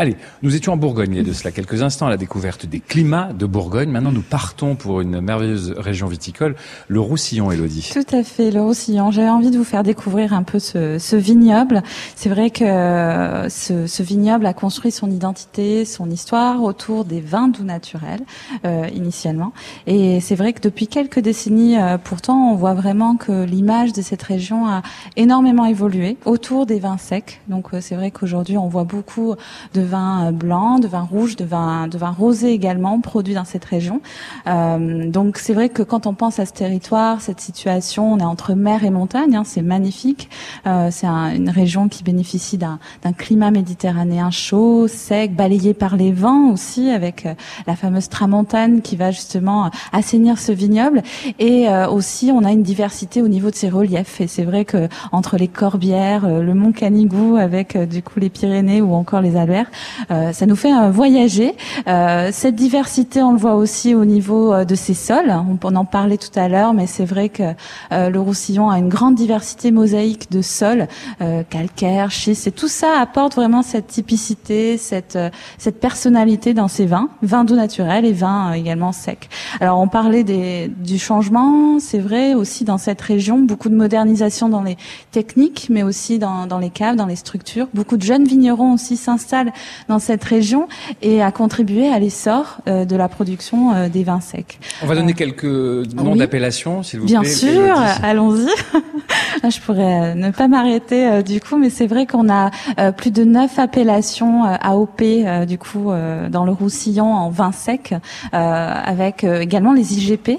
Allez, nous étions en Bourgogne il y a de cela quelques instants à la découverte des climats de Bourgogne. Maintenant, nous partons pour une merveilleuse région viticole, le Roussillon, Elodie. Tout à fait, le Roussillon. J'avais envie de vous faire découvrir un peu ce, ce vignoble. C'est vrai que ce, ce, vignoble a construit son identité, son histoire autour des vins doux naturels euh, initialement. Et c'est vrai que depuis quelques décennies, euh, pourtant, on voit vraiment que l'image de cette région a énormément évolué autour des vins secs. Donc euh, c'est vrai qu'aujourd'hui, on voit beaucoup de vins blancs, de vins rouges, de vins, de vins rosés également produits dans cette région. Euh, donc c'est vrai que quand on pense à ce territoire, cette situation, on est entre mer et montagne, hein, c'est magnifique. Euh, c'est un, une région qui bénéficie d'un climat méditerranéen chaud, sec, balayé par les vents aussi, avec euh, la fameuse tramontane qui va justement assainir ce vignoble. Et euh, aussi, on a une diversité au niveau de ses reliefs. Et c'est vrai que entre les Corbières, euh, le Mont Canigou, avec du coup les Pyrénées ou encore les Albères, ça nous fait voyager. cette diversité, on le voit aussi au niveau de ses sols. On, en parlait tout à l'heure, mais c'est vrai que le Roussillon a une grande diversité mosaïque de sols, calcaire, schiste, et tout ça apporte vraiment cette typicité, cette cette personnalité dans ces vins, vins doux naturels et vins également secs. Alors on parlait des, du changement, c'est vrai aussi dans cette région, beaucoup de modernisation dans les techniques, mais aussi dans, dans les caves, dans les structures. Beaucoup de jeunes vignerons aussi s'installent dans cette région et à contribuer à l'essor euh, de la production euh, des vins secs. On va donner quelques noms d'appellations, s'il vous Bien plaît. Bien sûr, allons-y. Je pourrais ne pas m'arrêter du coup, mais c'est vrai qu'on a plus de neuf appellations AOP du coup dans le Roussillon en vin sec, avec également les IGP.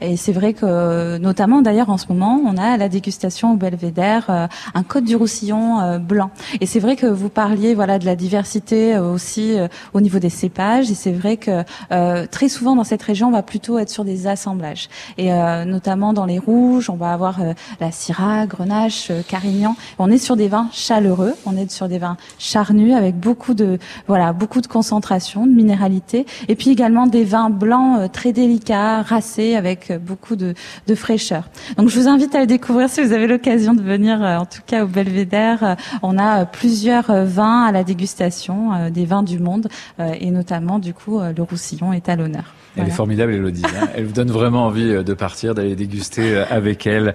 et c'est vrai que notamment d'ailleurs en ce moment, on a la dégustation au Belvédère un Côte du Roussillon blanc. Et c'est vrai que vous parliez voilà de la diversité aussi au niveau des cépages. Et c'est vrai que très souvent dans cette région, on va plutôt être sur des assemblages. Et notamment dans les rouges, on va avoir la Syrah, Grenache, Carignan. On est sur des vins chaleureux, on est sur des vins charnus avec beaucoup de voilà beaucoup de concentration, de minéralité, et puis également des vins blancs très délicats, racés avec beaucoup de, de fraîcheur. Donc je vous invite à le découvrir si vous avez l'occasion de venir, en tout cas au Belvédère. On a plusieurs vins à la dégustation, des vins du monde, et notamment du coup le Roussillon est à l'honneur. Elle est formidable, Elodie. Hein. elle vous donne vraiment envie de partir, d'aller déguster avec elle.